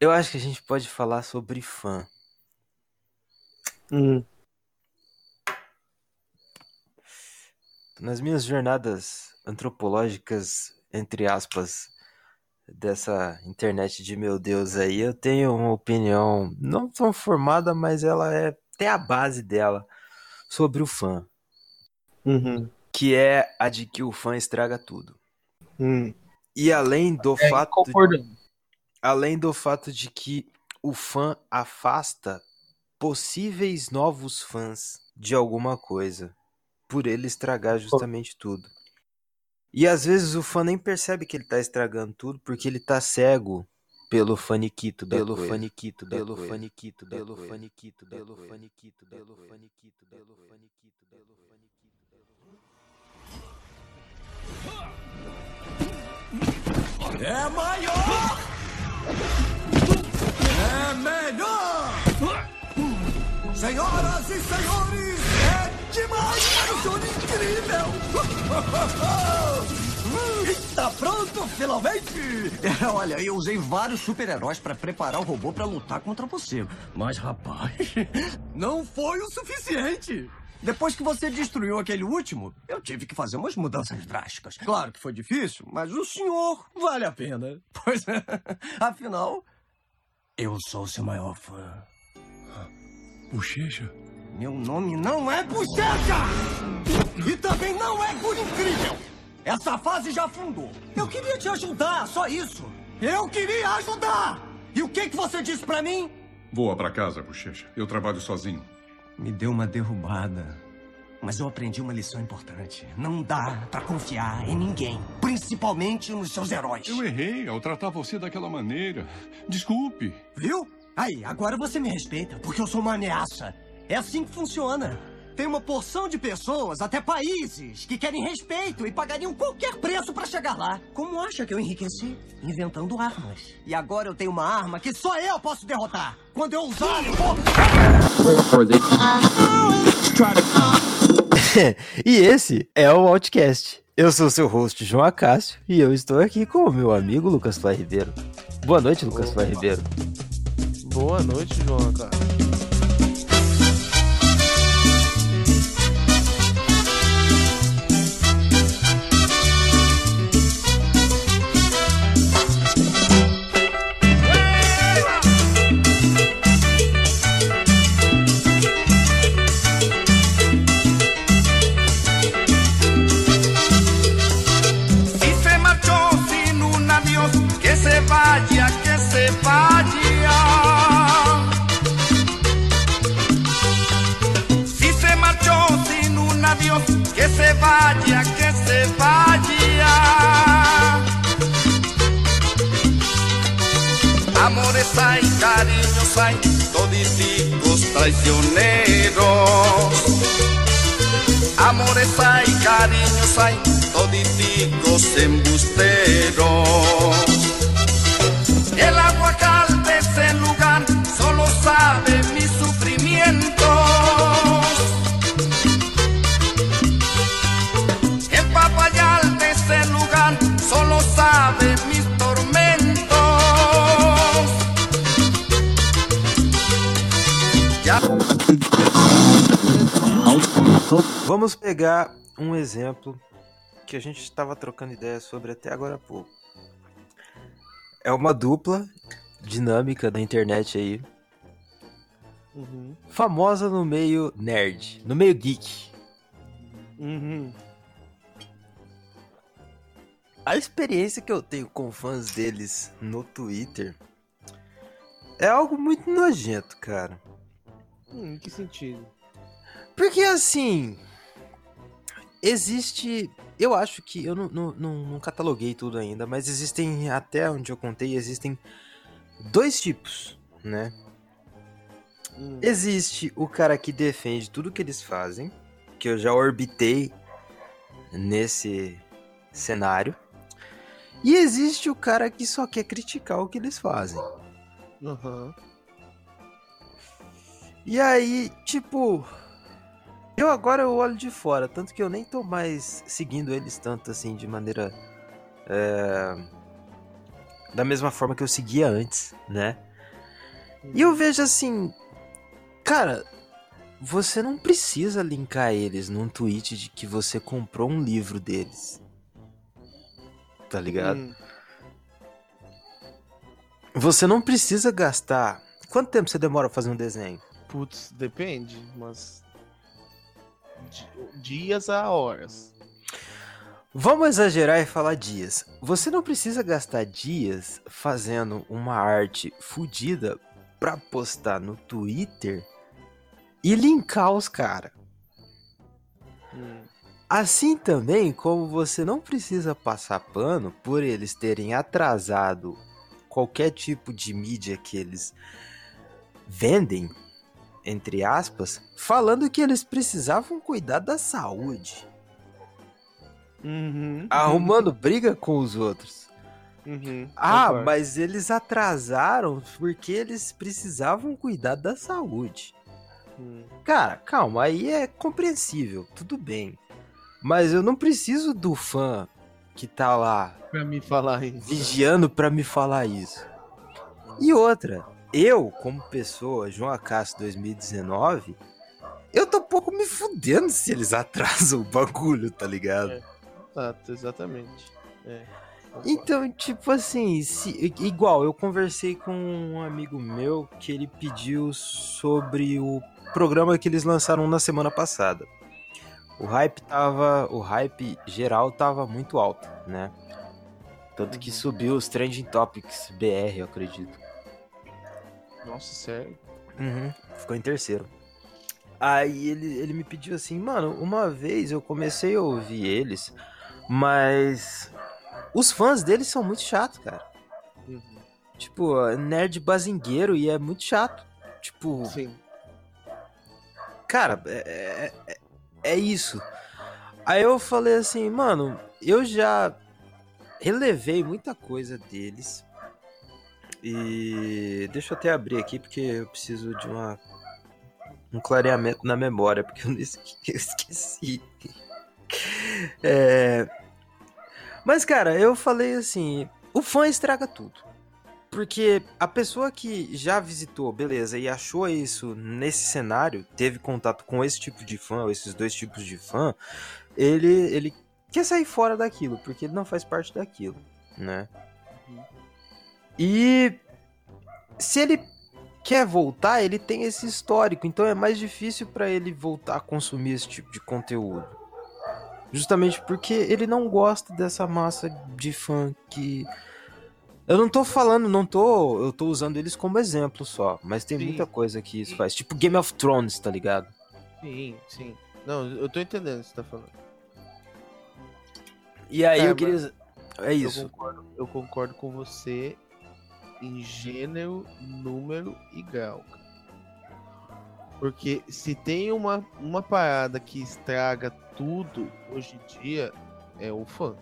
Eu acho que a gente pode falar sobre fã. Hum. Nas minhas jornadas antropológicas, entre aspas, dessa internet de meu Deus aí, eu tenho uma opinião não tão formada, mas ela é até a base dela sobre o fã, Uhum. que é a de que o fã estraga tudo. Hum. E além do É, fato concordando. Além do fato de que o fã afasta possíveis novos fãs de alguma coisa, por ele estragar justamente tudo. E às vezes o fã nem percebe que ele tá estragando tudo porque ele tá cego pelo faniquito da pelo coisa. faniquito Pelo faniquito pelo faniquito pelo faniquito pelo faniquito pelo faniquito pelo faniquito É maior! É melhor! Senhoras e senhores, é demais para senhor incrível! Está pronto, finalmente! É, olha, eu usei vários super-heróis para preparar o robô para lutar contra você. Mas, rapaz, não foi o suficiente! Depois que você destruiu aquele último, eu tive que fazer umas mudanças drásticas. Claro que foi difícil, mas o senhor vale a pena. Pois é, afinal, eu sou seu maior fã. Bochecha? Meu nome não é Bochecha! E também não é por incrível! Essa fase já afundou. Eu queria te ajudar, só isso. Eu queria ajudar! E o que, que você disse pra mim? Voa pra casa, Bochecha. Eu trabalho sozinho. Me deu uma derrubada. Mas eu aprendi uma lição importante. Não dá pra confiar em ninguém. Principalmente nos seus heróis. Eu errei ao tratar você daquela maneira. Desculpe. Viu? Aí, agora você me respeita, porque eu sou uma ameaça. É assim que funciona. Tem uma porção de pessoas, até países, que querem respeito e pagariam qualquer preço pra chegar lá. Como acha que eu enriqueci? Inventando armas. E agora eu tenho uma arma que só eu posso derrotar. Quando eu usar, eu vou... e esse é o Outcast. Eu sou seu host, João Acácio, e eu estou aqui com o meu amigo Lucas Flá Ribeiro. Boa noite, Lucas Flá Ribeiro. Boa noite, João, cara. Hay, toditicos traicioneros. Amores hay, cariños hay, toditicos embusteros. El Vamos pegar um exemplo que a gente estava trocando ideia sobre até agora há pouco. É uma dupla dinâmica da internet aí, Uhum. famosa no meio nerd, no meio geek. Uhum. A experiência que eu tenho com fãs deles no Twitter é algo muito nojento, cara. Hum, em que sentido? Porque assim. Existe. Eu acho que. Eu não, não, não, cataloguei tudo ainda, mas existem. Até onde eu contei, existem dois tipos, né? Hum. Existe o cara que defende tudo que eles fazem, que eu já orbitei nesse cenário. E existe o cara que só quer criticar o que eles fazem. Aham. E aí, tipo, eu agora eu olho de fora, tanto que eu nem tô mais seguindo eles tanto assim de maneira é, da mesma forma que eu seguia antes, né? E eu vejo assim, cara, você não precisa linkar eles num tweet de que você comprou um livro deles. Tá ligado? Hum, Você não precisa gastar. Quanto tempo você demora pra fazer um desenho? Putz, depende, mas. Di- Dias a horas. Vamos exagerar e falar dias. Você não precisa gastar dias fazendo uma arte fodida pra postar no Twitter e linkar os caras. Hum, Assim também como você não precisa passar pano por eles terem atrasado qualquer tipo de mídia que eles vendem, entre aspas, falando que eles precisavam cuidar da saúde, Uhum. arrumando briga com os outros. Uhum, Ah, concordo. mas eles atrasaram porque eles precisavam cuidar da saúde. Hum, Cara, calma, aí é compreensível, tudo bem. Mas eu não preciso do fã que tá lá Pra me falar isso. vigiando pra me falar isso. E outra, eu, como pessoa, João Acácio 2019, eu tô pouco me fudendo se eles atrasam o bagulho, tá ligado? É. Exato, exatamente. É. Então, tipo assim, se- igual, eu conversei com um amigo meu que ele pediu sobre o programa que eles lançaram na semana passada. O hype tava. O hype geral tava muito alto, né? Tanto que Uhum. subiu os Trending Topics BR, eu acredito. Nossa, sério? Uhum, ficou em terceiro. Aí ele, ele me pediu assim, mano, uma vez eu comecei a ouvir eles, mas os fãs deles são muito chatos, cara. Uhum. Tipo, nerd bazingueiro e é muito chato. Tipo, Sim. cara, é, é, é- é isso. Aí eu falei assim, mano, eu já relevei muita coisa deles. E deixa eu até abrir aqui porque eu preciso de uma um clareamento na memória, porque eu esque- esqueci. É, Mas, cara, eu falei assim: o fã estraga tudo. Porque a pessoa que já visitou, beleza, e achou isso nesse cenário, teve contato com esse tipo de fã, ou esses dois tipos de fã, ele, ele quer sair fora daquilo, porque ele não faz parte daquilo, né? E se ele quer voltar, ele tem esse histórico, então é mais difícil pra ele voltar a consumir esse tipo de conteúdo. Justamente porque ele não gosta dessa massa de fã que. Eu não tô falando, não tô. Eu tô usando eles como exemplo só. Mas tem Sim. muita coisa que isso faz. Tipo Game of Thrones, tá ligado? Sim, sim. Não, eu tô entendendo o que você tá falando. E aí Cara, eu queria. É Eu isso. concordo, eu concordo com você em gênero, número e grau. cara. Porque se tem uma, uma parada que estraga tudo hoje em dia, é o fã.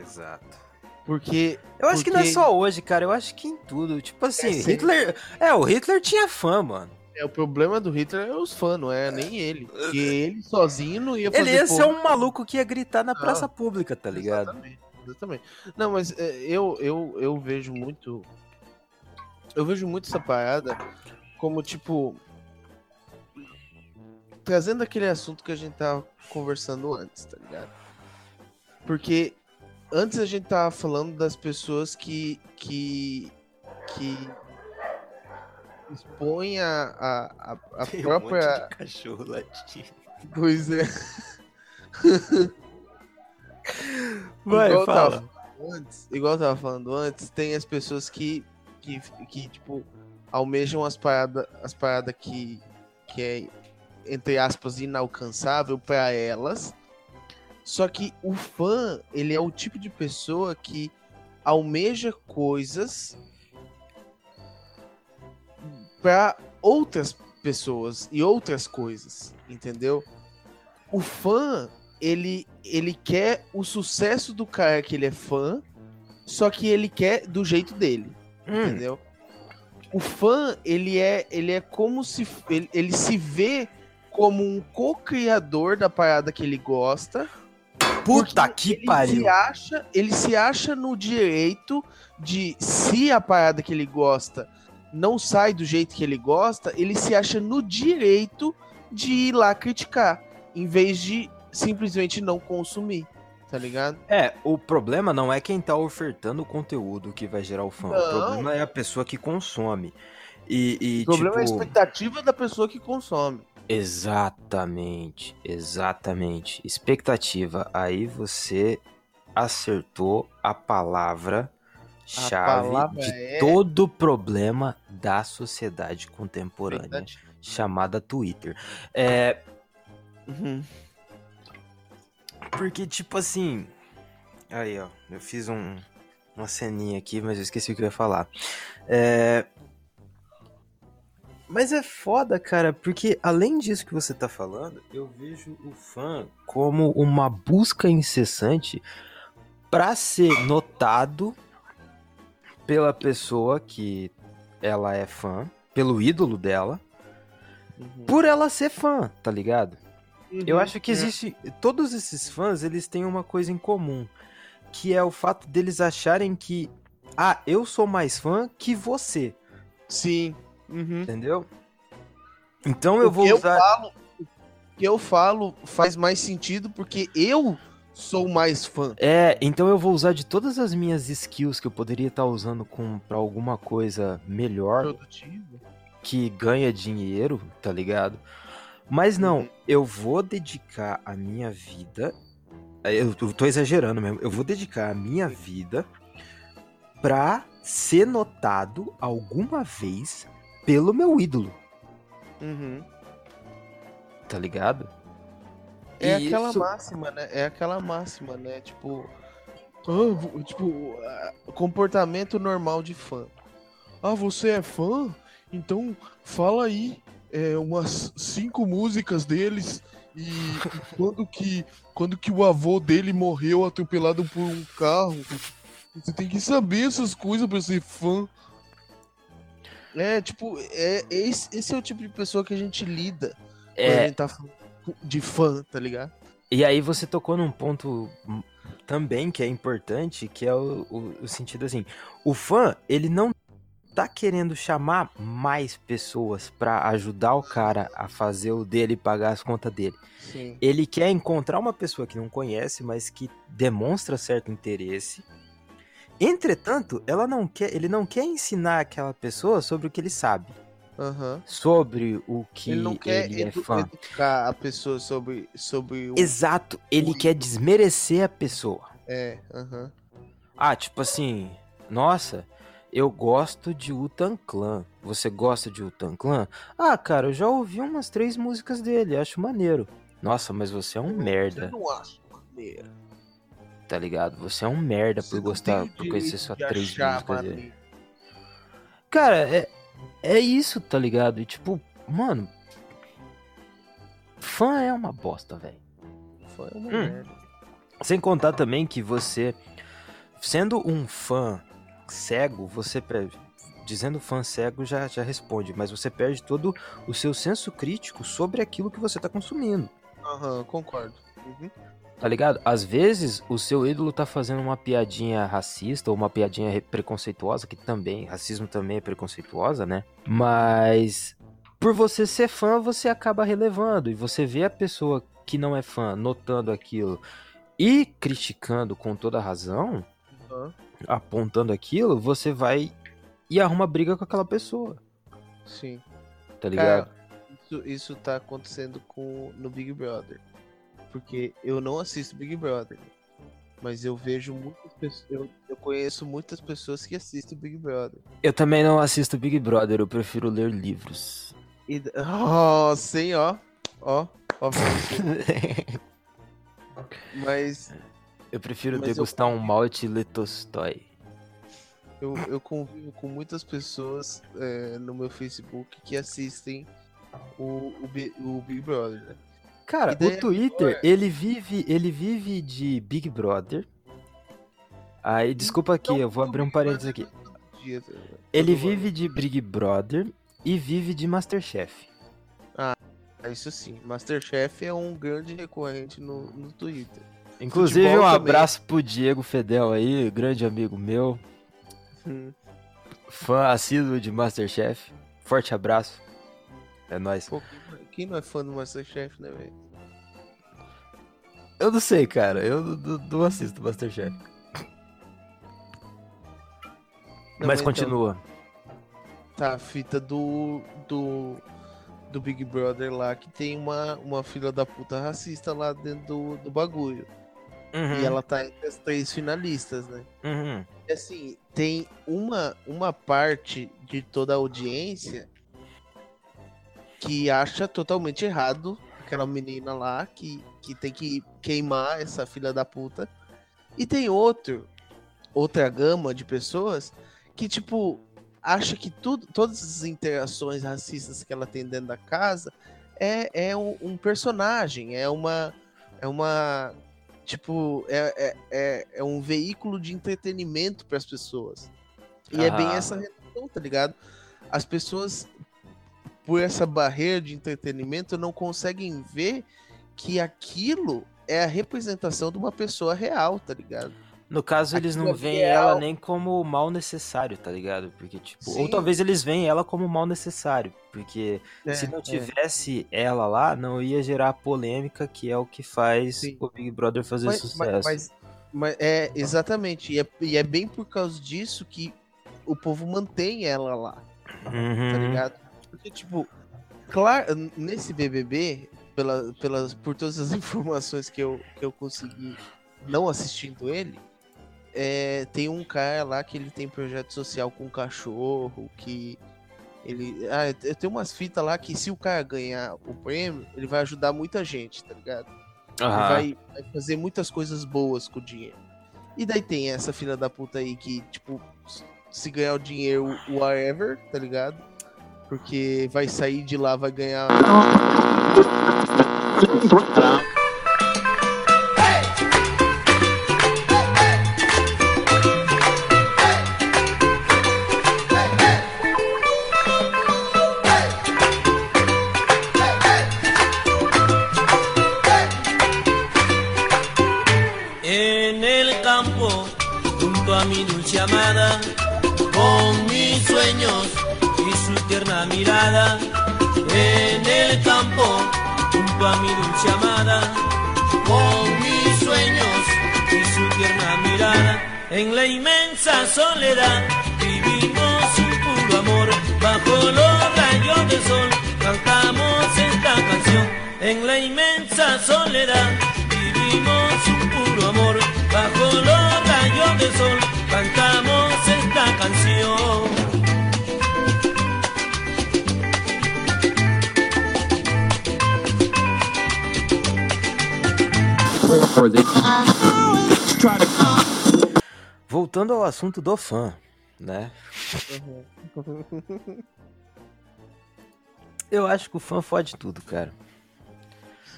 Exato. Porque. Eu acho que não é Porque- só hoje, cara. Eu acho que em tudo. Tipo assim, sempre. Hitler. É, o Hitler tinha fã, mano. É, o problema do Hitler é os fãs, não é nem ele. Porque ele sozinho não ia fazer. Ele ia ser porra um maluco que ia gritar na Não. praça pública, tá ligado? Exatamente, exatamente. Não, mas é, eu, eu, eu vejo muito. Eu vejo muito essa parada como, tipo. Trazendo aquele assunto que a gente tava conversando antes, tá ligado? Porque antes a gente tava falando das pessoas que. que. que expõem a, a, a, a própria. um monte de cachorro latindo. Pois é. Vai, Igual eu fala. tava falando antes, igual eu tava falando antes, tem as pessoas que, que, que tipo, almejam as paradas as parada que, que é, entre aspas, inalcançável pra elas. Só que o fã, ele é o tipo de pessoa que almeja coisas pra outras pessoas e outras coisas, entendeu? O fã, ele, ele quer o sucesso do cara que ele é fã, só que ele quer do jeito dele, Hum, entendeu? O fã, ele é, ele é como se ele, ele se vê como um co-criador da parada que ele gosta. puta que ele pariu. Se acha, ele se acha no direito de, se a parada que ele gosta não sai do jeito que ele gosta, ele se acha no direito de ir lá criticar, em vez de simplesmente não consumir, tá ligado? É, o problema não é quem tá ofertando o conteúdo que vai gerar o fã. O Não. problema é a pessoa que consome. E, e, O problema é a tipo, expectativa da pessoa que consome. Exatamente, exatamente. Expectativa. Aí você acertou a palavra chave palavra de é- todo problema da sociedade contemporânea, chamada Twitter. É, Uhum. Porque tipo assim, aí ó, eu fiz um, uma ceninha aqui, mas eu esqueci o que eu ia falar. É, Mas é foda, cara, porque além disso que você tá falando, eu vejo o fã como uma busca incessante pra ser notado pela pessoa que ela é fã, pelo ídolo dela, Uhum. por ela ser fã, tá ligado? Eu Uhum. acho que existe. Todos esses fãs, eles têm uma coisa em comum. Que é o fato deles acharem que. Ah, eu sou mais fã que você. Sim. Uhum. Entendeu? Então eu O vou que usar. Eu falo, o que eu falo faz mais sentido porque eu sou mais fã. É, então eu vou usar de todas as minhas skills que eu poderia estar usando com para alguma coisa melhor Produtivo. que ganha dinheiro, tá ligado? Mas não, Uhum. eu vou dedicar a minha vida. Eu, eu tô exagerando mesmo. Eu vou dedicar a minha vida pra ser notado alguma vez pelo meu ídolo, Uhum. tá ligado? É E aquela isso- máxima, né? É aquela máxima, né? Tipo. ah, tipo, ah, comportamento normal de fã. Ah, você é fã? Então fala aí é, umas cinco músicas deles e, e quando que quando que o avô dele morreu atropelado por um carro. Você tem que saber essas coisas pra ser fã. É, tipo, é, esse, esse é o tipo de pessoa que a gente lida quando a É, gente tá de fã, tá ligado? e aí você tocou num ponto também que é importante, que é o, o- o sentido assim, o fã, ele não tá querendo chamar mais pessoas pra ajudar o cara a fazer o dele e pagar as contas dele. Sim. Ele quer encontrar uma pessoa que não conhece, mas que demonstra certo interesse. Entretanto, ela não quer, ele não quer ensinar aquela pessoa sobre o que ele sabe, Aham. sobre o que Ele não quer ele é fã. educar a pessoa sobre, sobre o. Exato, ele o quer desmerecer a pessoa. É, aham. Ah, tipo assim, nossa, eu gosto de Utan Clan. Você gosta de Utan Clan? Ah, cara, eu já ouvi umas três músicas dele, acho maneiro. Nossa, mas você é um merda, Eu não acho maneiro. tá ligado? Você é um merda Você por gostar, por conhecer só três músicas dele. Cara, é, é isso, tá ligado? E tipo, mano. Fã é uma bosta, velho. Foi uma Hum. merda. Sem contar também que você, sendo um fã cego, você perde. Dizendo fã cego já, já responde, mas você perde todo o seu senso crítico sobre aquilo que você tá consumindo. Aham, concordo. Uhum. Tá ligado? Às vezes o seu ídolo tá fazendo uma piadinha racista ou uma piadinha re- preconceituosa, que também, racismo também é preconceituosa, né? Mas por você ser fã, você acaba relevando e você vê a pessoa que não é fã notando aquilo e criticando com toda razão, Aham. Apontando aquilo, você vai e arruma briga com aquela pessoa, Sim. tá ligado? Isso, isso tá acontecendo com, no Big Brother. Porque eu não assisto Big Brother. Mas eu vejo muitas pessoas. Eu, eu conheço muitas pessoas que assistem Big Brother. Eu também não assisto Big Brother, eu prefiro ler livros. E, oh, sim, ó. Ó, ó. Mas Eu prefiro Mas eu degustar um malte ler Tolstói. eu, eu convivo com muitas pessoas é, no meu Facebook que assistem o, o, o Big Brother, né? Cara, daí o Twitter, agora- ele vive, ele vive de Big Brother. Aí, desculpa aqui, eu vou abrir um parênteses aqui. Ele vive de Big Brother e vive de Masterchef. Ah, Isso sim, Masterchef é um grande recorrente no, no Twitter. Inclusive, Futebol um também. abraço pro Diego Fedel aí, grande amigo meu. Hum. fã assíduo de Masterchef. Forte abraço. É nóis. Pô, quem não é fã do Masterchef, né, velho? Eu não sei, cara. Eu não, não- assisto Masterchef. Não, Mas então, continua. Tá, a fita do, do, do Big Brother lá, que tem uma, uma filha da puta racista lá dentro do, do bagulho. Uhum, E ela tá entre as três finalistas, né? uhum. E assim, tem uma, uma parte de toda a audiência que acha totalmente errado aquela menina lá que, que tem que queimar essa filha da puta. E tem outro, outra gama de pessoas que, tipo, acha que tudo, todas as interações racistas que ela tem dentro da casa é, é um, um personagem, é uma. É uma. Tipo, é, é, é, é um veículo de entretenimento para as pessoas. E é bem Ah. essa relação, tá ligado? As pessoas, por essa barreira de entretenimento, não conseguem ver que aquilo é a representação de uma pessoa real, tá ligado? No caso, eles Aquilo não é veem ela nem como mal necessário, tá ligado? Porque, tipo, ou talvez eles veem ela como mal necessário. Porque se não tivesse ela lá, não ia gerar a polêmica, que é o que faz Sim. o Big Brother fazer mas, sucesso. mas- mas- mas é exatamente, e é, e é bem por causa disso que o povo mantém ela lá. Uhum. tá ligado? Porque, tipo, claro, nesse BBB, pela, pelas, por todas as informações que eu, que eu consegui não assistindo ele, é, tem um cara lá que ele tem projeto social com um cachorro, que ele... Ah, eu tenho umas fitas lá que se o cara ganhar o prêmio, ele vai ajudar muita gente, tá ligado? Ele Aham. vai, vai fazer muitas coisas boas com o dinheiro. E daí tem essa filha da puta aí que, tipo, se ganhar o dinheiro, whatever, tá ligado? Porque vai sair de lá, vai ganhar. Inmensa soledad vivimos un puro amor, bajo los rayos del sol cantamos esta canción. En la inmensa soledad vivimos un puro amor, bajo los rayos del sol cantamos esta canción. Voltando ao assunto do fã, né? Eu acho que o fã fode tudo, cara.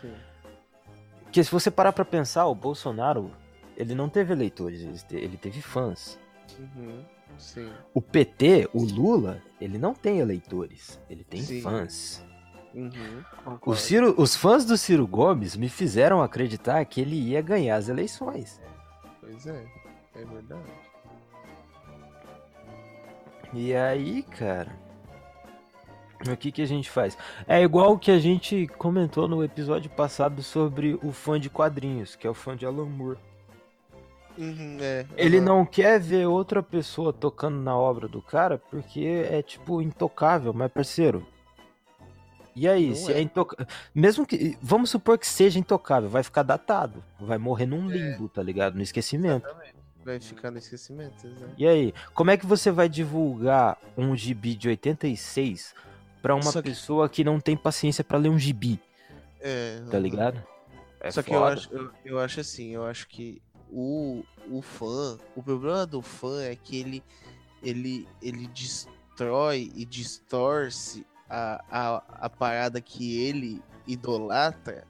Sim. Porque se você parar pra pensar, o Bolsonaro, ele não teve eleitores, ele te- ele teve fãs. Uhum, Sim. O PT, o Lula, ele não tem eleitores, ele tem Sim. fãs. Uhum, O. Ciro, os fãs do Ciro Gomes me fizeram acreditar que ele ia ganhar as eleições. Pois é, é verdade. E aí, cara, o que que a gente faz? É igual o que a gente comentou no episódio passado sobre o fã de quadrinhos, que é o fã de Alan Moore. Uhum, é, Ele aham. não quer ver outra pessoa tocando na obra do cara porque é tipo intocável, mas parceiro. E aí, Não se é, é. intocável. Mesmo que. Vamos supor que seja intocável, vai ficar datado. Vai morrer num É. limbo, tá ligado? No esquecimento. Vai ficar no esquecimento, exato. E aí, como é que você vai divulgar um gibi de 86 pra uma que- pessoa que não tem paciência pra ler um gibi, É, tá ligado? É Só que eu foda. acho, eu, eu acho assim, eu acho que o, o fã, o problema do fã é que ele, ele, ele destrói e distorce a, a, a parada que ele idolatra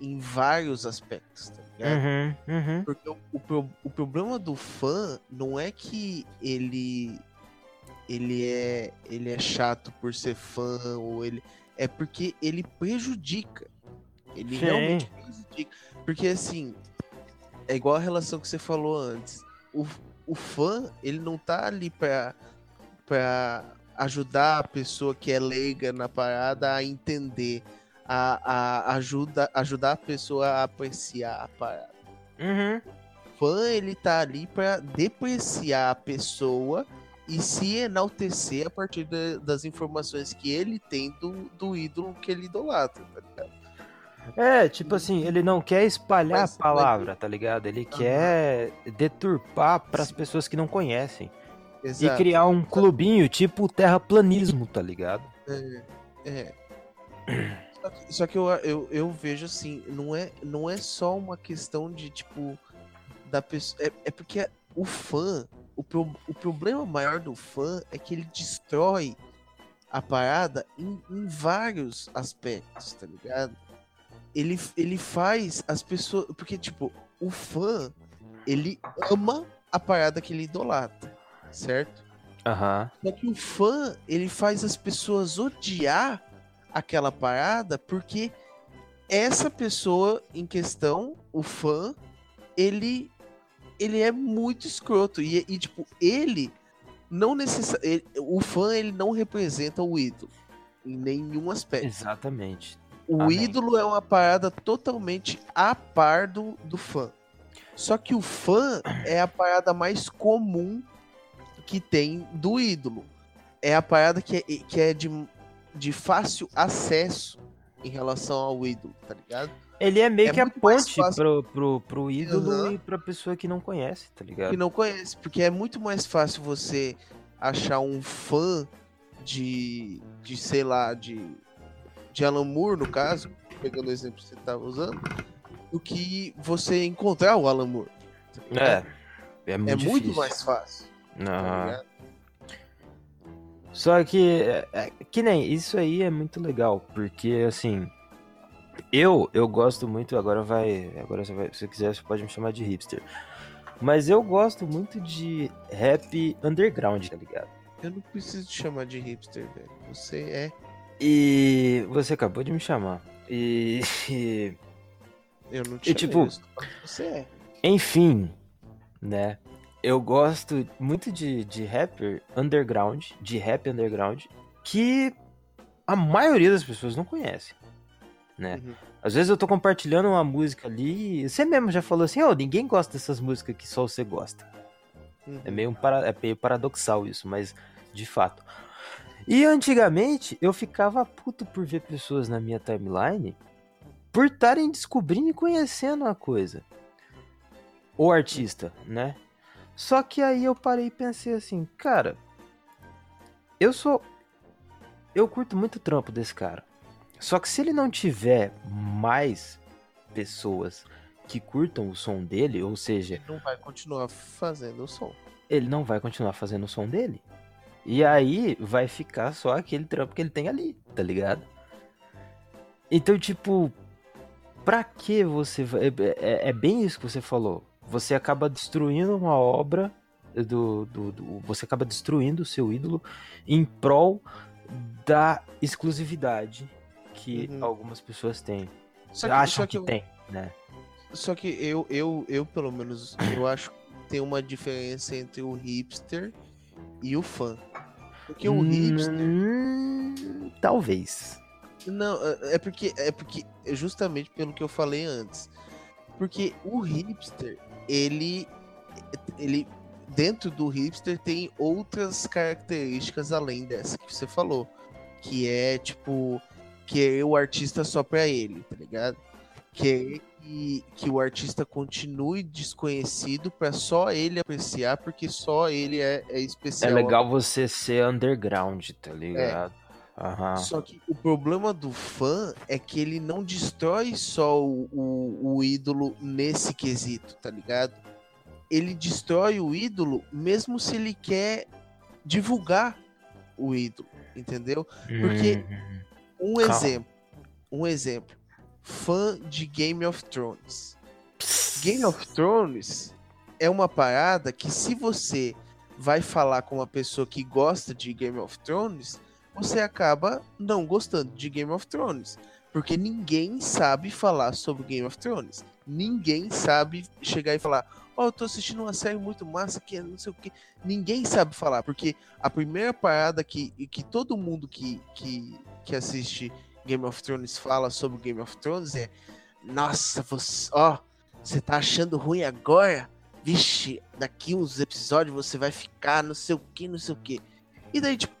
em vários aspectos, tá ligado? Uhum, uhum. Porque o, o, o problema do fã não é que ele ele é ele é chato por ser fã ou ele é porque ele prejudica. Ele Sim. realmente prejudica. Porque assim, é igual a relação que você falou antes. O, o fã, ele não tá ali pra, pra ajudar a pessoa que é leiga na parada a entender, a, a ajuda, ajudar a pessoa a apreciar a parada. Uhum. fã ele tá ali pra depreciar a pessoa e se enaltecer a partir da- das informações que ele tem do, do ídolo que ele idolatra, tá ligado? É, tipo assim, ele não quer espalhar Mas- a palavra, tá ligado? Ele quer deturpar pras pessoas que não conhecem. E Exato. criar um clubinho tipo terraplanismo, tá ligado? É. Que, só que eu, eu, eu vejo assim, não é, não é só uma questão de, tipo, da pessoa. É, é porque o fã, o, pro, o problema maior do fã é que ele destrói a parada em, em vários aspectos, tá ligado? Ele, ele faz as pessoas. Porque, tipo, o fã, ele ama a parada que ele idolatra, certo? Aham. Só que o fã, ele faz as pessoas odiar aquela parada porque essa pessoa em questão, o fã, ele ele é muito escroto e, e, tipo, ele não necessariamente o fã ele não representa o ídolo em nenhum aspecto. Exatamente. O Amém. ídolo é uma parada totalmente a par do, do fã. Só que o fã é a parada mais comum que tem do ídolo. É a parada que é, que é de, de fácil acesso em relação ao ídolo, tá ligado? Ele é meio É que a ponte pro, pro, pro ídolo Aham. e pra pessoa que não conhece, tá ligado? Que não conhece, porque é muito mais fácil você achar um fã de, de sei lá, de, de Alan Moore, no caso, pegando o exemplo que você tava usando, do que você encontrar o Alan Moore. tá? É. É muito é muito mais fácil. tá Aham. ligado? Só que, é, é, que nem, isso aí é muito legal, porque assim, eu, eu gosto muito, agora vai, agora você vai, se você quiser você pode me chamar de hipster, mas eu gosto muito de rap underground, tá ligado? Eu não preciso te chamar de hipster, velho. Você é. E você acabou de me chamar, e, Eu não te E, tipo-. Você é. enfim, né, eu gosto muito de, de rapper underground, de rap underground, que a maioria das pessoas não conhece, né? Uhum. Às vezes eu tô compartilhando uma música ali, e você mesmo já falou assim, ó, ninguém gosta dessas músicas que só você gosta. Uhum. É meio, um para- é meio paradoxal isso, mas de fato. E antigamente eu ficava puto por ver pessoas na minha timeline por estarem descobrindo e conhecendo a coisa. O artista, né? Só que aí eu parei e pensei assim, cara, eu sou. Eu curto muito o trampo desse cara. Só que se ele não tiver mais pessoas que curtam o som dele, ou seja, Não vai continuar fazendo o som. ele não vai continuar fazendo o som dele. E aí vai ficar só aquele trampo que ele tem ali, tá ligado? Então, tipo, pra que você vai. É, é- é bem isso que você falou. Você acaba destruindo uma obra do, do, do- Você acaba destruindo o seu ídolo em prol da exclusividade que Uhum. algumas pessoas têm. Só que, acham só que, eu- tem, né? Só que eu, eu, eu, pelo menos, eu acho que tem uma diferença entre o hipster e o fã. Porque o hipster. Hum, talvez. Não, é é porque é porque é justamente pelo que eu falei antes. Porque o hipster, ele ele dentro do hipster tem outras características além dessa que você falou, que é tipo que é o artista só pra ele, tá ligado? Que é que, que o artista continue desconhecido pra só ele apreciar, porque só ele é, é É especial. legal você ser underground, tá ligado? Aham. Só que o problema do fã é que ele não destrói só o, o, o ídolo nesse quesito, tá ligado? Ele destrói o ídolo mesmo se ele quer divulgar o ídolo, entendeu? porque- Uhum. Um Calma. exemplo, um exemplo. Fã de Game of Thrones. Game of Thrones é uma parada que se você vai falar com uma pessoa que gosta de Game of Thrones, você acaba não gostando de Game of Thrones. Porque ninguém sabe falar sobre Game of Thrones. Ninguém sabe chegar e falar: Ó, eu tô assistindo uma série muito massa que é não sei o que. Ninguém sabe falar, porque a primeira parada que, que todo mundo que, que, que assiste Game of Thrones fala sobre Game of Thrones é: Nossa, você, ó, você tá achando ruim agora? Vixe, daqui uns episódios você vai ficar não sei o que, não sei o que. E daí, tipo,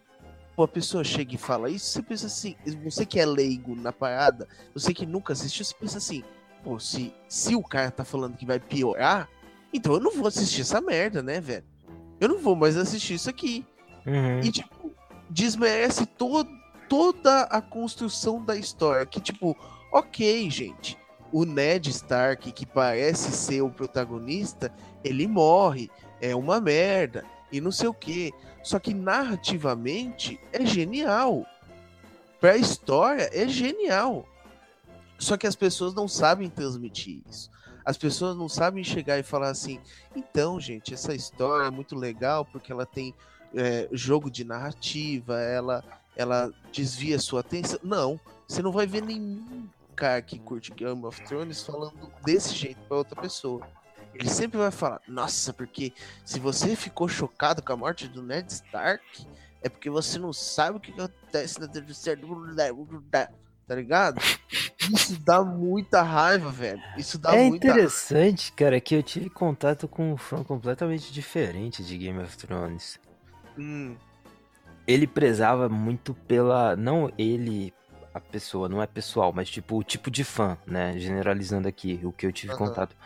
a pessoa chega e fala isso, você pensa assim, você que é leigo na parada, você que nunca assistiu, você pensa assim, pô, se, se o cara tá falando que vai piorar, então eu não vou assistir essa merda, né, velho? Eu não vou mais assistir isso aqui. Uhum. E, tipo, desmerece to toda a construção da história. Que, tipo, ok, gente. O Ned Stark, que parece ser o protagonista, ele morre. É uma merda. E não sei o quê. Só que narrativamente é genial. Pra história é genial. Só que as pessoas não sabem transmitir isso. As pessoas não sabem chegar e falar assim: então, gente, essa história é muito legal porque ela tem é, jogo de narrativa, ela, ela desvia sua atenção. Não, você não vai ver nenhum cara que curte Game of Thrones falando desse jeito para outra pessoa. Ele sempre vai falar: nossa, porque se você ficou chocado com a morte do Ned Stark, é porque você não sabe o que acontece na terceira. Tá ligado? Isso dá muita raiva, velho. Isso dá é muita interessante, cara, que eu tive contato com um fã completamente diferente de Game of Thrones. Hum, Ele prezava muito pela. Não ele, a pessoa, não é pessoal, mas tipo o tipo de fã, né? Generalizando aqui o que eu tive Aham. contato.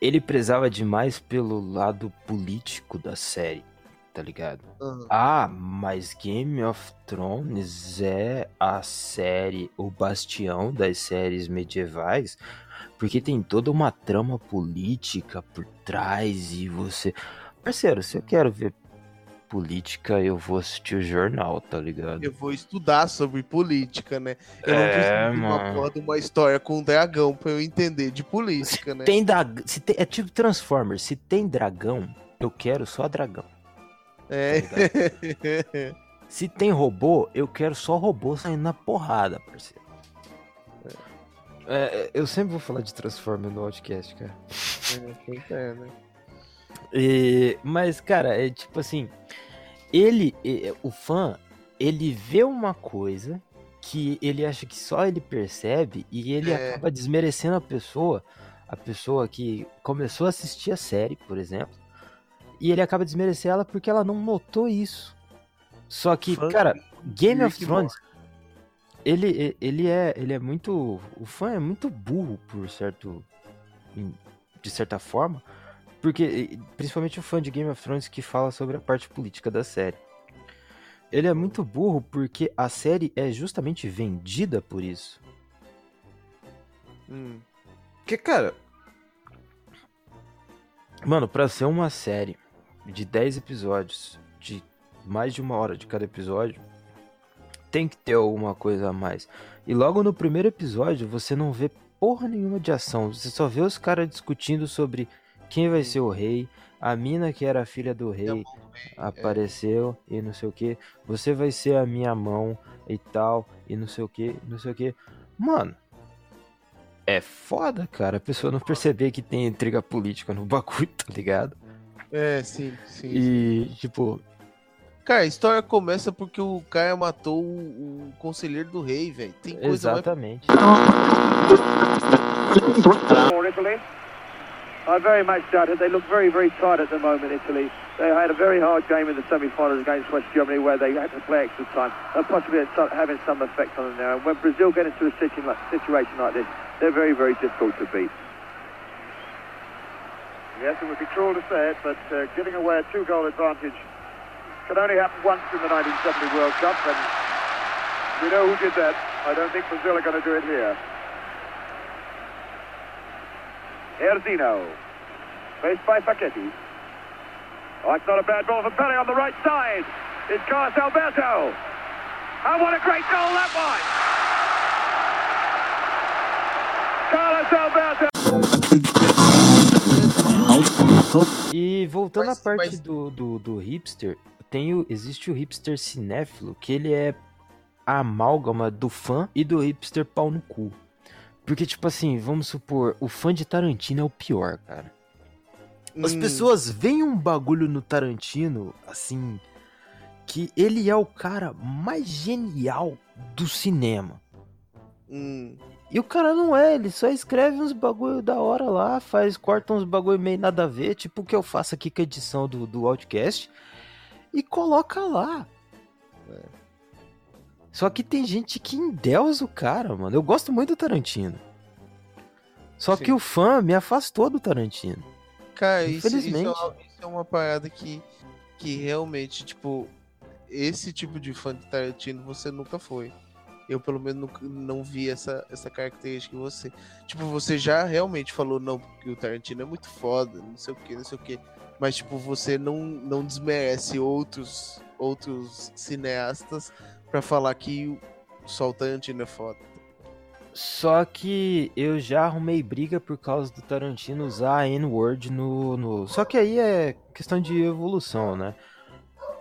Ele prezava demais pelo lado político da série, tá ligado? aham. Ah, mas Game of Thrones é a série, o bastião das séries medievais, porque tem toda uma trama política por trás e você. Parceiro, se eu quero ver política, eu vou assistir o jornal, tá ligado? Eu vou estudar sobre política, né? Eu não É, preciso de uma porra de uma história com um dragão pra eu entender de política, né? Tem da... se tem... É tipo Transformers, se tem dragão, eu quero só dragão. É. Se tem robô, eu quero só robô saindo na porrada, parceiro. É, eu sempre vou falar de Transformers no podcast, cara. É, né? E- mas, cara, é tipo assim, ele, é, o fã, ele vê uma coisa que ele acha que só ele percebe e ele É. acaba desmerecendo a pessoa, a pessoa que começou a assistir a série, por exemplo, e ele acaba desmerecendo ela porque ela não notou isso. Só que, Fã cara, Game of Thrones, ele, ele é, ele é muito, o fã é muito burro por certo, de certa forma, porque principalmente o fã de Game of Thrones que fala sobre a parte política da série. Ele é muito burro porque a série é justamente vendida por isso. Hum, Porque, cara. Mano, pra ser uma série de 10 episódios, de mais de uma hora de cada episódio, tem que ter alguma coisa a mais. E logo no primeiro episódio, você não vê porra nenhuma de ação. Você só vê os caras discutindo sobre quem vai ser o rei, a mina que era a filha do rei rei, apareceu e não sei o que. Você vai ser a minha mão e tal, e não sei o que, não sei o que. Mano, é foda, cara, a pessoa não perceber que tem intriga política no bagulho, tá ligado? É, sim, sim. E, tipo, Cara, a história começa porque o cara matou o, o conselheiro do rei, velho. Tem coisa mais exatamente. Italy. I very much doubt it. They look very, very tight at the moment, Italy. They had a very hard game in the semi-finals against West Germany where they had to play extra time. That possibly having some effect on them now. And when Brazil get into a situation like this, they're very, very difficult to beat. Yes, it would be cruel to say it, but uh, giving away a two-goal advantage can only happen once in the 1970 World Cup, and we know who did that. I don't think Brazil are going to do it here. Erzino. Faced by Facchetti. Oh, it's not a bad ball for Pele on the right side. It's Carlos Alberto. And what a great goal that was! Carlos Alberto. E voltando Mas- à parte mas- do, do, do hipster, tem o, existe o hipster cinéfilo, que ele é a amálgama do fã e do hipster pau no cu. Porque, tipo assim, vamos supor, o fã de Tarantino é o pior, cara. As Hum, pessoas veem um bagulho no Tarantino, assim, que ele é o cara mais genial do cinema. hum, E o cara não é, ele só escreve uns bagulho da hora lá, faz, corta uns bagulho meio nada a ver, tipo o que eu faço aqui com a edição do, do Outcast, e coloca lá. É. Só que tem gente que endeusa o cara, mano. Eu gosto muito do Tarantino. Só Sim. que o fã me afastou do Tarantino. Cara, isso, isso, é Infelizmente. uma, isso é uma parada que, que realmente, tipo, esse tipo de fã de Tarantino você nunca foi. Eu, pelo menos, nunca, não vi essa, essa característica em você. Tipo, você já realmente falou, não, porque o Tarantino é muito foda, não sei o que, não sei o que. Mas, tipo, você não, não desmerece outros, outros cineastas pra falar que o- só o Tarantino é foda. Só que eu já arrumei briga por causa do Tarantino usar a N-word no, no. Só que aí é questão de evolução, né?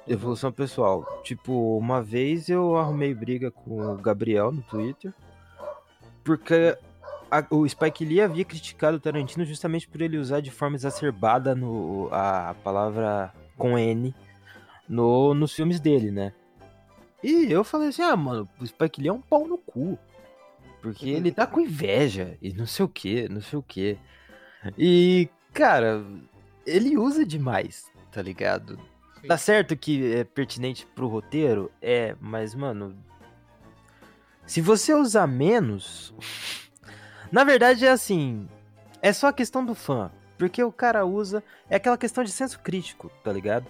Evolução pessoal. Tipo, uma vez eu arrumei briga com o Gabriel no Twitter. Porque a- o Spike Lee havia criticado o Tarantino justamente por ele usar de forma exacerbada no, a palavra com N no, nos filmes dele, né? E eu falei assim, ah, mano, o Spike Lee é um pau no cu. Porque ele tá com inveja e não sei o que, não sei o que. E, cara, ele usa demais, tá ligado? Sim. Tá certo que é pertinente pro roteiro? É, mas, mano. Se você usar menos. Na verdade é assim. É só a questão do fã. Porque o cara usa. É aquela questão de senso crítico, tá ligado?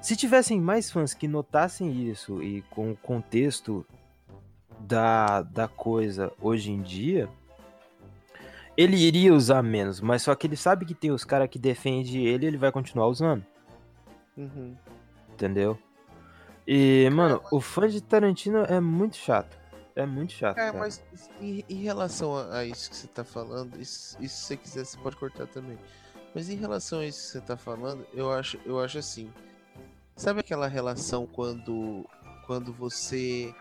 Se tivessem mais fãs que notassem isso e com o contexto da, da coisa hoje em dia, ele iria usar menos, mas só que ele sabe que tem os caras que defendem ele ele vai continuar usando, Uhum. entendeu? E, mano, o fã de Tarantino é muito chato. É muito chato. É, cara. mas em, em relação a, isso que você tá falando, isso, isso se você quiser, você pode cortar também. Mas em relação a isso que você tá falando, eu acho, eu acho assim. Sabe aquela relação quando quando você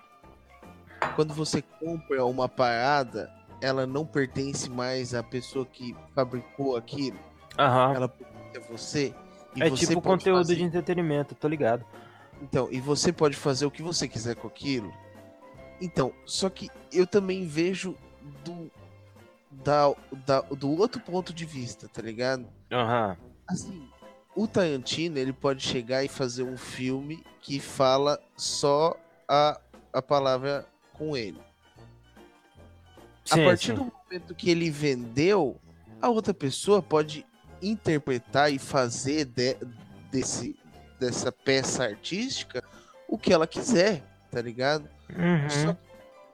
quando você compra uma parada, ela não pertence mais à pessoa que fabricou aquilo, Aham. ela pertence a você. É você tipo conteúdo fazer- de entretenimento, tô ligado. Então, e você pode fazer o que você quiser com aquilo. Então, só que eu também vejo do, da, da- do outro ponto de vista, tá ligado? Aham. Assim, o Tarantino, ele pode chegar e fazer um filme que fala só a, a palavra com ele. Sim, a partir sim. do momento que ele vendeu, a outra pessoa pode interpretar e fazer de- desse, dessa peça artística o que ela quiser, tá ligado? Uhum. Só,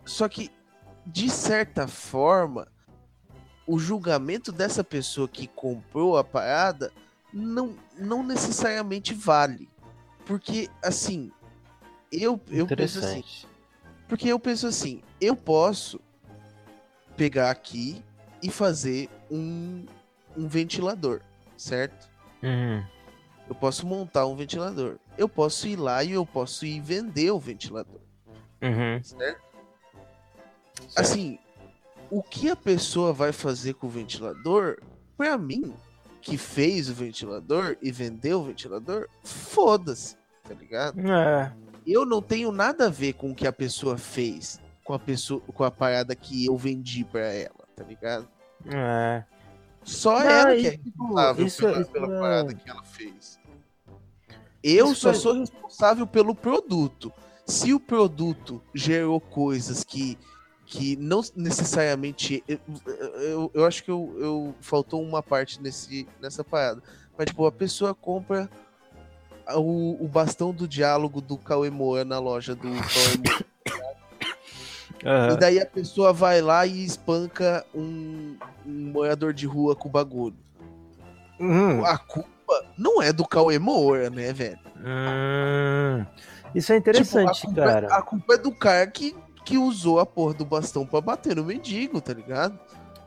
só que, de certa forma, o julgamento dessa pessoa que comprou a parada não, não necessariamente vale. Porque, assim, eu, eu penso assim, porque eu penso assim, eu posso pegar aqui e fazer um, um ventilador, certo? Uhum. Eu posso montar um ventilador. Eu posso ir lá e eu posso ir vender o ventilador, Uhum. certo? Assim, o que a pessoa vai fazer com o ventilador, pra mim, que fez o ventilador e vendeu o ventilador, foda-se, tá ligado? É. eu não tenho nada a ver com o que a pessoa fez, com a pessoa, com a parada que eu vendi pra ela, tá ligado? É. Só Não, ela que é tipo, responsável isso- pela, isso pela é- parada que ela fez. Eu Isso só é- sou responsável pelo produto. Se o produto gerou coisas que, que não necessariamente. Eu, eu, eu acho que eu, eu- faltou uma parte nesse, nessa parada. Mas, tipo, a pessoa compra o, o bastão do diálogo do Cauê Moura na loja do Cauê Moura. E Aham. daí a pessoa vai lá e espanca um, um morador de rua com bagulho. Uhum. A culpa não é do Cauê Moura, né, velho? Hum, Isso é interessante, Tipo, a culpa, cara. A culpa é do cara que, que usou a porra do bastão pra bater no mendigo, tá ligado?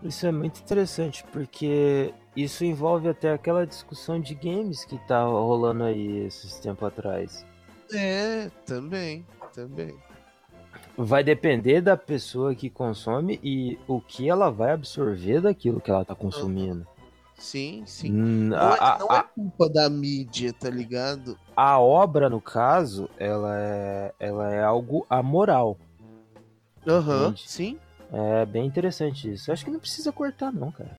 Isso é muito interessante, porque isso envolve até aquela discussão de games que tá rolando aí esses tempos atrás. É, também, também. vai depender da pessoa que consome e o que ela vai absorver daquilo que ela tá consumindo. Sim, sim. Hum, Não, a, é, não a- é culpa da mídia, tá ligado? a obra, no caso, ela é, ela é algo amoral. Aham, Entende? sim. É bem interessante isso. Acho que não precisa cortar, não, cara.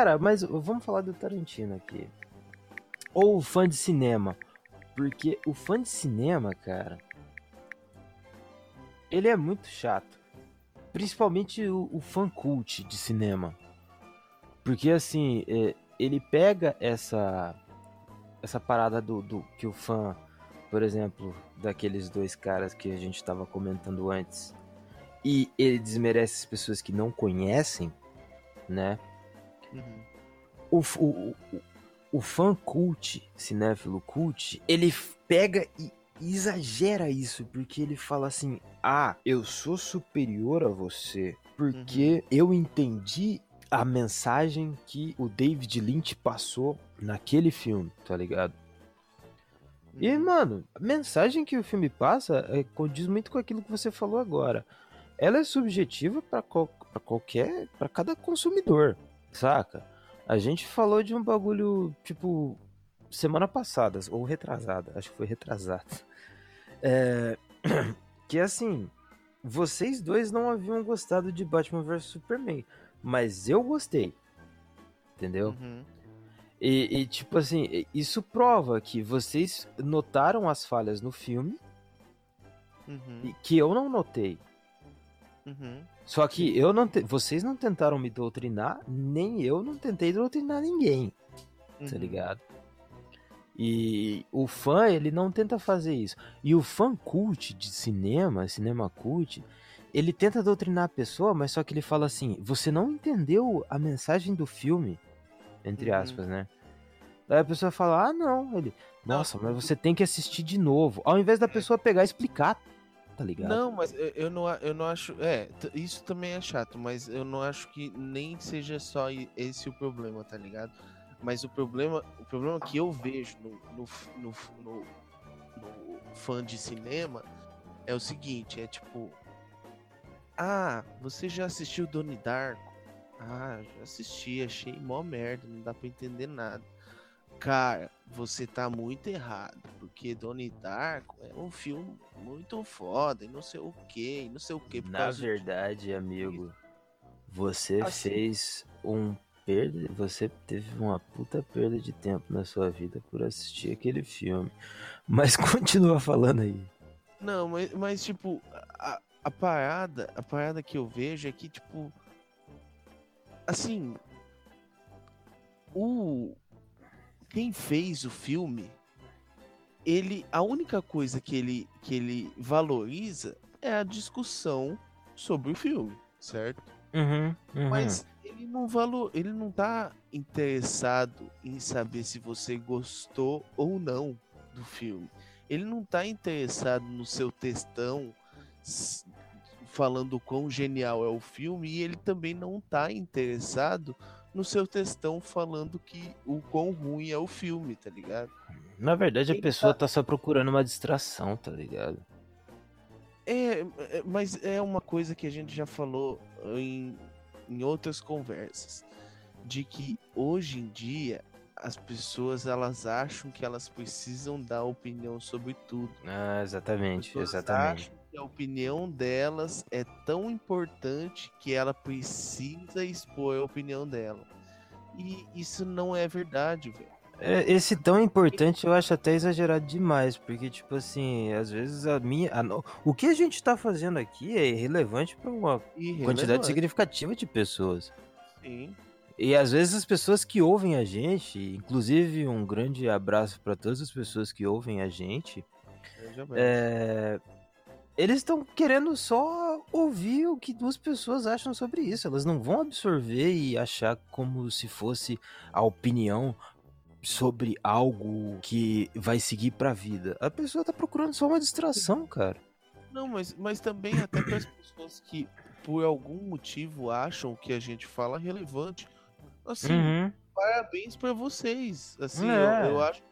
Cara, mas vamos falar do Tarantino aqui. Ou o fã de cinema. Porque o fã de cinema, cara. Ele é muito chato. Principalmente o, o fã cult de cinema. Porque assim, é, ele pega essa. Essa parada do, do que o fã, por exemplo, daqueles dois caras que a gente tava comentando antes. E ele desmerece as pessoas que não conhecem, né? Uhum. o, o, o, o fã cult, cinéfilo cult, ele pega e exagera isso, porque ele fala assim: Ah, eu sou superior a você, porque eu entendi a mensagem que o David Lynch passou naquele filme, tá ligado? E, mano, a mensagem que o filme passa é, condiz muito com aquilo que você falou agora. Ela é subjetiva pra qual, qualquer. para cada consumidor, saca? A gente falou de um bagulho, tipo, semana passada, ou retrasada, acho que foi retrasada. É, que assim, vocês dois não haviam gostado de Batman vs Superman, mas eu gostei. Entendeu? Uhum. E, e, tipo assim, isso prova que vocês notaram as falhas no filme Uhum. e que eu não notei. Uhum. Só que eu não te- vocês não tentaram me doutrinar, nem eu não tentei doutrinar ninguém, tá Uhum. ligado? E o fã, ele não tenta fazer isso. E o fã cult de cinema, cinema cult, ele tenta doutrinar a pessoa, mas só que ele fala assim: você não entendeu a mensagem do filme, entre Uhum. aspas, né? Daí a pessoa fala: ah, não. Ele, nossa, mas você tem que assistir de novo. Ao invés da pessoa pegar e explicar, tá ligado? Não, mas eu, não, eu não acho. É, isso também é chato, mas eu não acho que nem seja só esse o problema, tá ligado? Mas o problema, o problema que eu vejo no, no, no, no- no fã de cinema é o seguinte, é tipo. Ah, você já assistiu Donnie Darko? Ah, já assisti, achei mó merda, não dá pra entender nada. Cara, você tá muito errado, porque Donnie Darko é um filme muito foda, e não sei o que, e não sei o que. Na verdade, amigo, você Assim- fez um perda, você teve uma puta perda de tempo na sua vida por assistir aquele filme. Mas continua falando aí. Não, mas, mas tipo, a, a parada, a parada que eu vejo é que, tipo, assim, o quem fez o filme, ele, a única coisa que ele que ele valoriza é a discussão sobre o filme, certo? Uhum, uhum. Mas ele não valor, ele não tá interessado em saber se você gostou ou não do filme. Ele não tá interessado no seu textão s- falando quão genial é o filme e ele também não tá interessado no seu textão falando que o quão ruim é o filme, tá ligado? Na verdade, a pessoa tá- tá só procurando uma distração, tá ligado? É, é, mas é uma coisa que a gente já falou em, em outras conversas, de que hoje em dia as pessoas elas acham que elas precisam dar opinião sobre tudo. Ah, exatamente, exatamente. Que a opinião delas é tão importante que ela precisa expor a opinião dela. E isso não é verdade, velho. É, Esse tão importante eu acho até exagerado demais, porque, tipo assim, às vezes a minha. a o que a gente tá fazendo aqui é irrelevante pra uma quantidade Irrelevante. significativa de pessoas. Sim. E às vezes as pessoas que ouvem a gente, inclusive um grande abraço pra todas as pessoas que ouvem a gente, é, eles estão querendo só ouvir o que duas pessoas acham sobre isso. Elas não vão absorver e achar como se fosse a opinião sobre algo que vai seguir pra vida. A pessoa tá procurando só uma distração, cara. Não, mas, mas também até para as pessoas que por algum motivo acham que a gente fala relevante. Assim, Uhum. parabéns para vocês. Assim, É. eu, eu acho.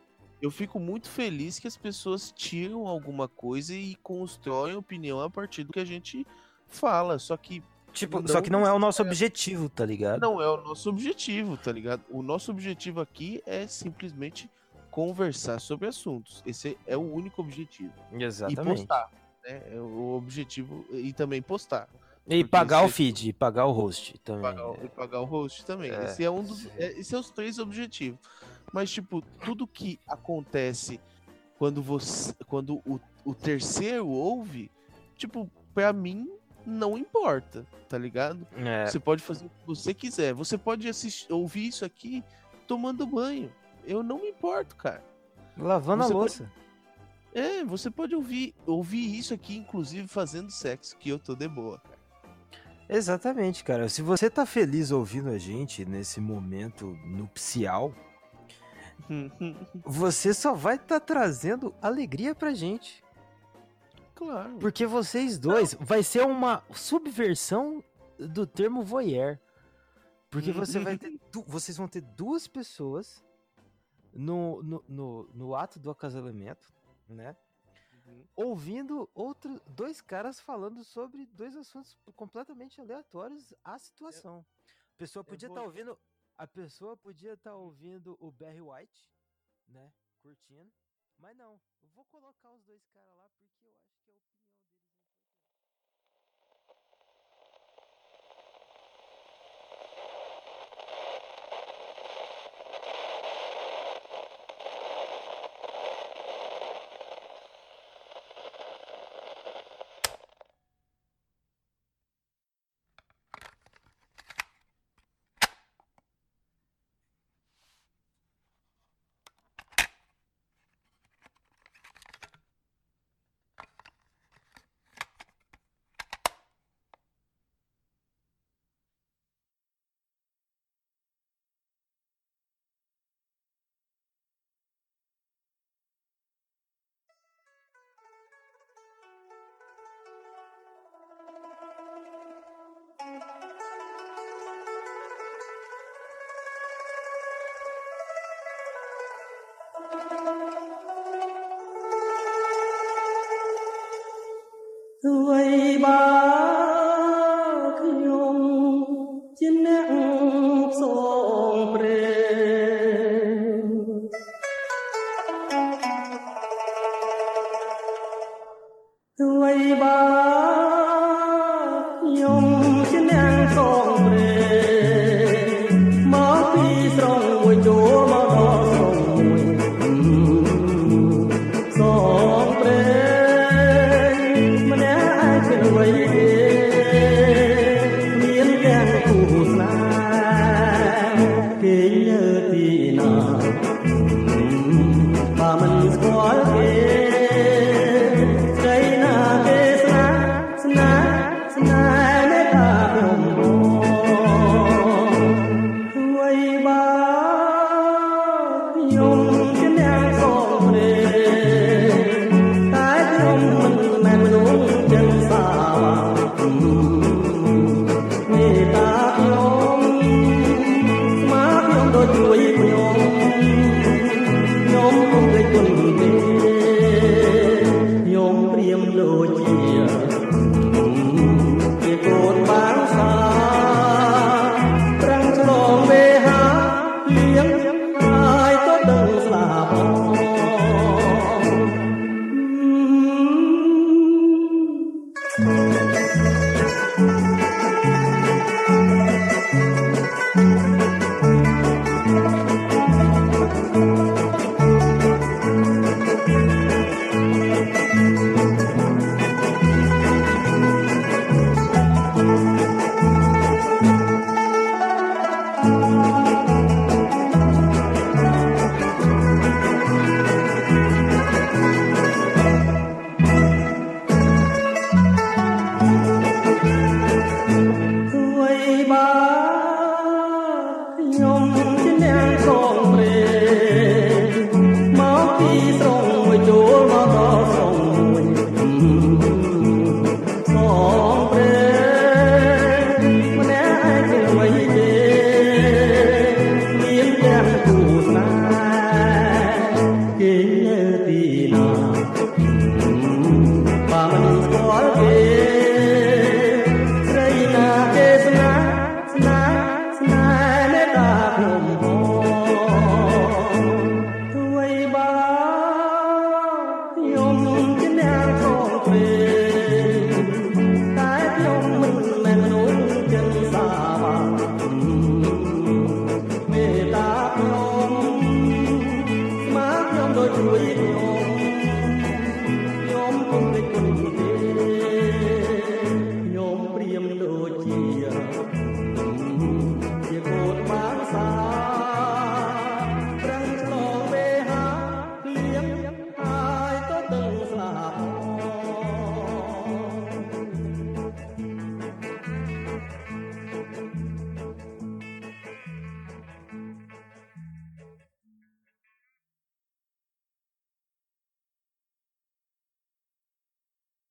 Eu fico muito feliz que as pessoas tiram alguma coisa e constroem opinião a partir do que a gente fala. Só que Tipo, Não só que não é o nosso necessariamente. objetivo, tá ligado? não é o nosso objetivo, tá ligado? O nosso objetivo aqui é simplesmente conversar sobre assuntos. Esse é o único objetivo. E Exatamente. postar. Né? É o objetivo. E também postar. E Porque pagar o feed, e pagar o host também. pagar, o- e pagar o host também. É, esse é um dos, é, esse é os três objetivos. Mas tipo, tudo que acontece quando você, quando o, o terceiro ouve, tipo, pra mim não importa, tá ligado? É, Você pode fazer o que você quiser. Você pode assistir, ouvir isso aqui tomando banho. Eu não me importo, cara. lavando a você louça. É, você pode ouvir, ouvir isso aqui, inclusive fazendo sexo, que eu tô de boa. Exatamente, cara. Se você tá feliz ouvindo a gente nesse momento nupcial, você só vai estar trazendo alegria pra gente. claro. Porque vocês dois vai ser uma subversão do termo voyeur. Porque você vai ter, vocês vão ter duas pessoas no, no, no, no ato do acasalamento, né? Uhum. Ouvindo outro, dois caras falando sobre dois assuntos completamente aleatórios à situação. A pessoa podia vou- estar ouvindo. A pessoa podia estar ouvindo o Barry White, né? Curtindo. Mas não. Eu vou colocar os dois caras lá porque eu